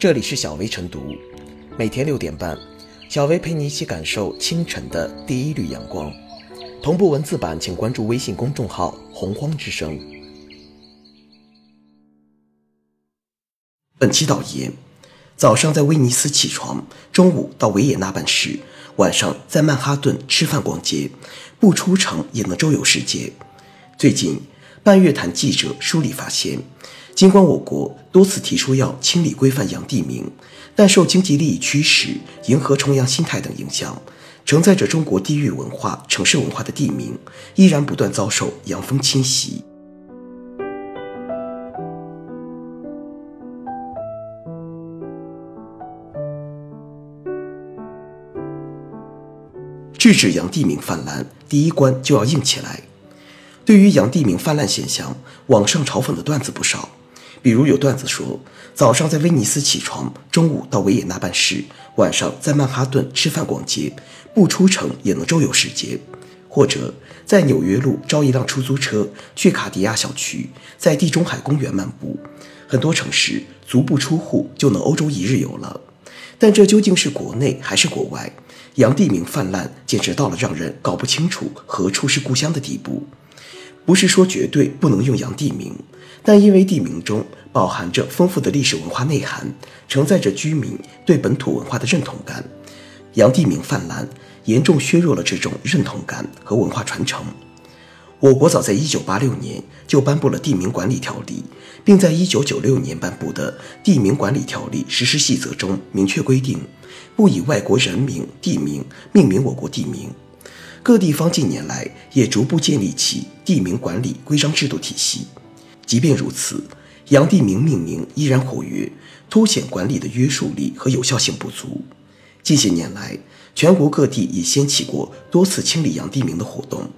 这里是小薇晨读，每天六点半，小薇陪你一起感受清晨的第一缕阳光。同步文字版，请关注微信公众号“洪荒之声”。本期导言：早上在威尼斯起床，中午到维也纳办事，晚上在曼哈顿吃饭逛街，不出城也能周游世界。最近，半月谈记者梳理发现。尽管我国多次提出要清理规范洋地名，但受经济利益驱使、迎合崇洋心态等影响，承载着中国地域文化、城市文化的地名，依然不断遭受洋风侵袭。制止洋地名泛滥，第一关就要硬起来。对于洋地名泛滥现象，网上嘲讽的段子不少。比如有段子说，早上在威尼斯起床，中午到维也纳办事，晚上在曼哈顿吃饭逛街，不出城也能周游世界；或者在纽约路招一辆出租车去卡迪亚小区，在地中海公园漫步。很多城市足不出户就能欧洲一日游了。但这究竟是国内还是国外？洋地名泛滥，简直到了让人搞不清楚何处是故乡的地步。不是说绝对不能用洋地名。但因为地名中饱含着丰富的历史文化内涵，承载着居民对本土文化的认同感，洋地名泛滥，严重削弱了这种认同感和文化传承。我国早在1986年就颁布了地名管理条例，并在1996年颁布的地名管理条例实施细则中明确规定，不以外国人名、地名命名我国地名。各地方近年来也逐步建立起地名管理规章制度体系。即便如此，洋地名命名依然活跃，凸显管理的约束力和有效性不足。近些年来，全国各地也掀起过多次清理洋地名的活动，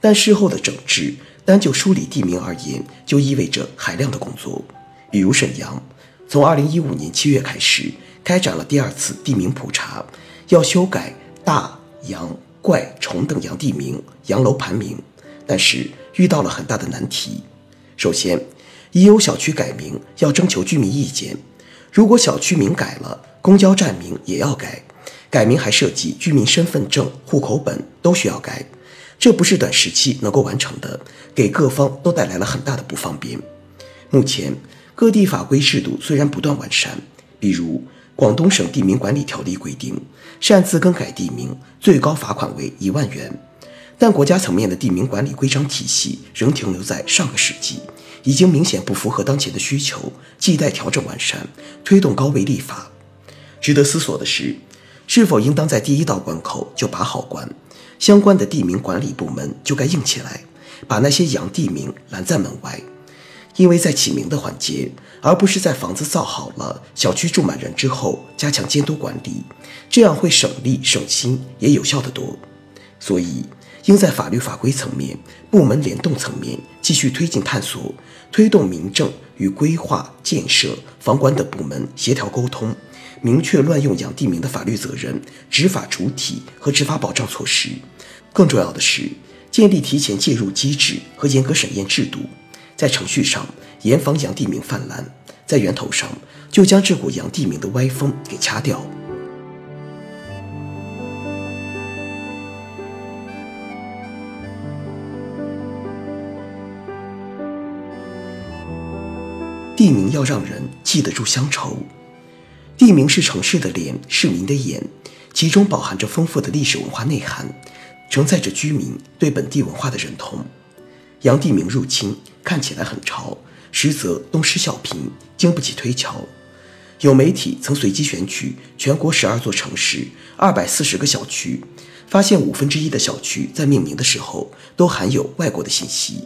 但事后的整治，单就梳理地名而言，就意味着海量的工作。比如沈阳，从2015年7月开始，开展了第二次地名普查，要修改大、洋、怪、虫等洋地名、洋楼盘名，但是遇到了很大的难题。首先，已有小区改名要征求居民意见，如果小区名改了，公交站名也要改，改名还涉及居民身份证、户口本都需要改，这不是短时期能够完成的，给各方都带来了很大的不方便。目前，各地法规制度虽然不断完善，比如广东省地名管理条例规定，擅自更改地名最高罚款为一万元。但国家层面的地名管理规章体系仍停留在上个世纪，已经明显不符合当前的需求，亟待调整完善，推动高位立法。值得思索的是，是否应当在第一道关口就把好关？相关的地名管理部门就该硬起来，把那些洋地名拦在门外。因为在起名的环节，而不是在房子造好了、小区住满人之后加强监督管理，这样会省力省心，也有效得多。所以。应在法律法规层面、部门联动层面继续推进探索，推动民政与规划、建设、房管等部门协调沟通，明确乱用洋地名的法律责任、执法主体和执法保障措施。更重要的是，建立提前介入机制和严格审验制度，在程序上严防洋地名泛滥，在源头上就将这股洋地名的歪风给掐掉。地名要让人记得住乡愁。地名是城市的脸，市民的眼，其中饱含着丰富的历史文化内涵，承载着居民对本地文化的认同。洋地名入侵看起来很潮，实则东施效颦，经不起推敲。有媒体曾随机选取全国十二座城市、二百四十个小区，发现五分之一的小区在命名的时候都含有外国的信息。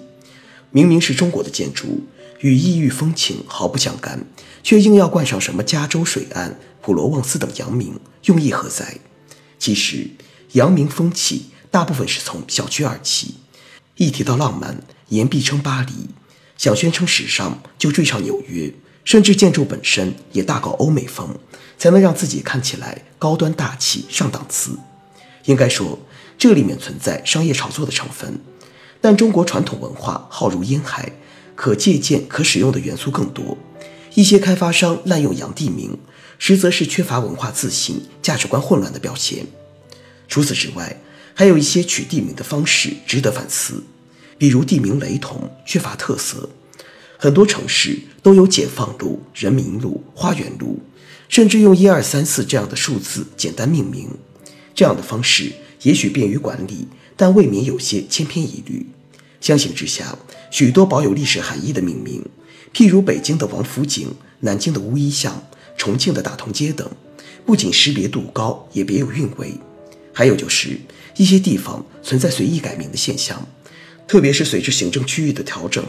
明明是中国的建筑。与异域风情毫不相干，却硬要冠上什么加州水岸、普罗旺斯等洋名，用意何在？其实，洋名风气大部分是从小区而起。一提到浪漫，言必称巴黎；想宣称时尚，就追上纽约。甚至建筑本身也大搞欧美风，才能让自己看起来高端大气、上档次。应该说，这里面存在商业炒作的成分。但中国传统文化浩如烟海。可借鉴、可使用的元素更多，一些开发商滥用洋地名，实则是缺乏文化自信、价值观混乱的表现。除此之外，还有一些取地名的方式值得反思，比如地名雷同、缺乏特色。很多城市都有解放路、人民路、花园路，甚至用一二三四这样的数字简单命名。这样的方式也许便于管理，但未免有些千篇一律。相形之下，许多保有历史含义的命名，譬如北京的王府井、南京的乌衣巷、重庆的大同街等，不仅识别度高，也别有韵味。还有就是一些地方存在随意改名的现象，特别是随着行政区域的调整。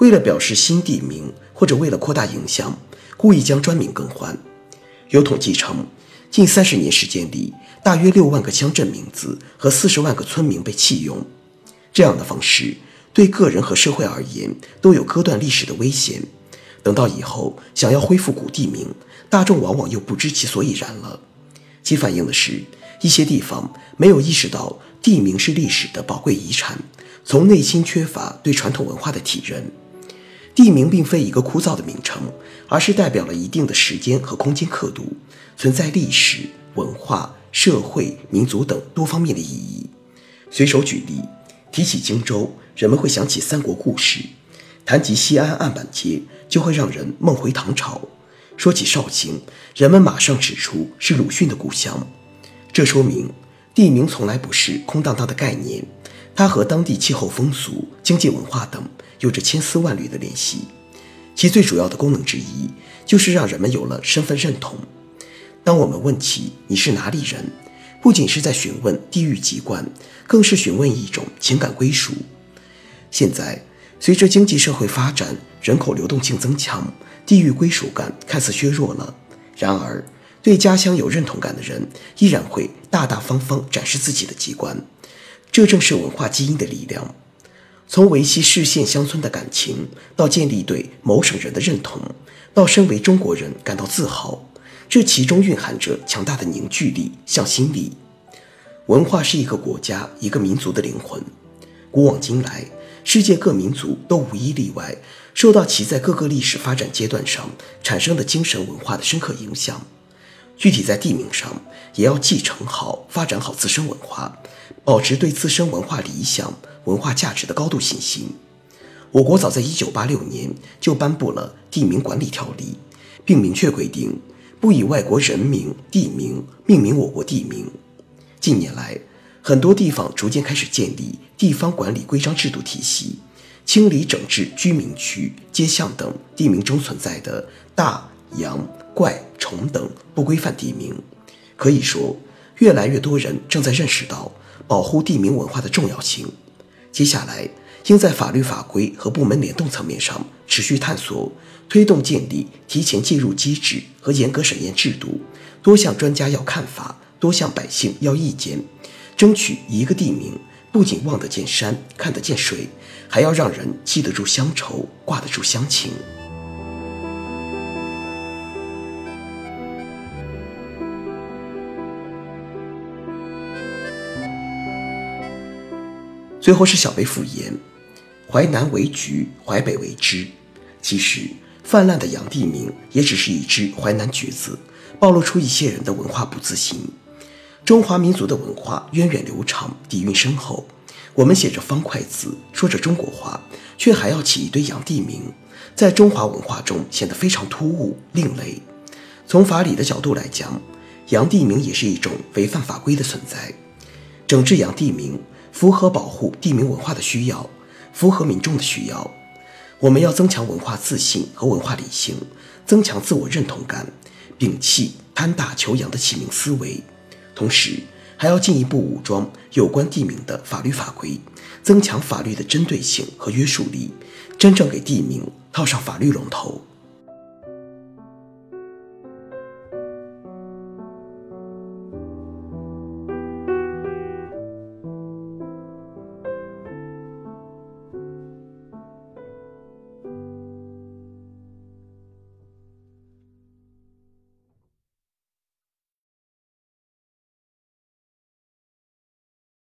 为了表示新地名，或者为了扩大影响，故意将专名更换。有统计称，近三十年时间里，大约六万个乡镇名字和四十万个村民被弃用。这样的方式对个人和社会而言都有割断历史的危险。等到以后想要恢复古地名，大众往往又不知其所以然了。其反映的是一些地方没有意识到地名是历史的宝贵遗产，从内心缺乏对传统文化的体认。地名并非一个枯燥的名称，而是代表了一定的时间和空间刻度，存在历史、文化、社会、民族等多方面的意义。随手举例，提起荆州，人们会想起三国故事；谈及西安案板街，就会让人梦回唐朝；说起绍兴，人们马上指出是鲁迅的故乡。这说明地名从来不是空荡荡的概念，它和当地气候风俗、经济文化等。有着千丝万缕的联系，其最主要的功能之一就是让人们有了身份认同。当我们问起你是哪里人，不仅是在询问地域籍贯，更是询问一种情感归属。现在，随着经济社会发展，人口流动性增强，地域归属感看似削弱了。然而，对家乡有认同感的人，依然会大大方方展示自己的籍贯，这正是文化基因的力量。从维系市县乡村的感情，到建立对某省人的认同，到身为中国人感到自豪，这其中蕴含着强大的凝聚力、向心力。文化是一个国家、一个民族的灵魂。古往今来，世界各民族都无一例外受到其在各个历史发展阶段上产生的精神文化的深刻影响。具体在地名上，也要继承好、发展好自身文化，保持对自身文化理想。文化价值的高度信心。我国早在1986年就颁布了《地名管理条例》，并明确规定不以外国人名、地名命名我国地名。近年来，很多地方逐渐开始建立地方管理规章制度体系，清理整治居民区、街巷等地名中存在的大、洋、怪、虫等不规范地名。可以说，越来越多人正在认识到保护地名文化的重要性。接下来，应在法律法规和部门联动层面上持续探索，推动建立提前介入机制和严格审验制度，多向专家要看法，多向百姓要意见，争取一个地名不仅望得见山、看得见水，还要让人记得住乡愁、挂得住乡情。最后是小贝复言：“淮南为橘，淮北为枳。其实，泛滥的洋地名也只是一只淮南橘子，暴露出一些人的文化不自信。中华民族的文化源远流长，底蕴深厚。我们写着方块字，说着中国话，却还要起一堆洋地名，在中华文化中显得非常突兀、另类。从法理的角度来讲，洋地名也是一种违反法规的存在。整治洋地名。”符合保护地名文化的需要，符合民众的需要。我们要增强文化自信和文化理性，增强自我认同感，摒弃贪大求洋的起名思维。同时，还要进一步武装有关地名的法律法规，增强法律的针对性和约束力，真正给地名套上法律龙头。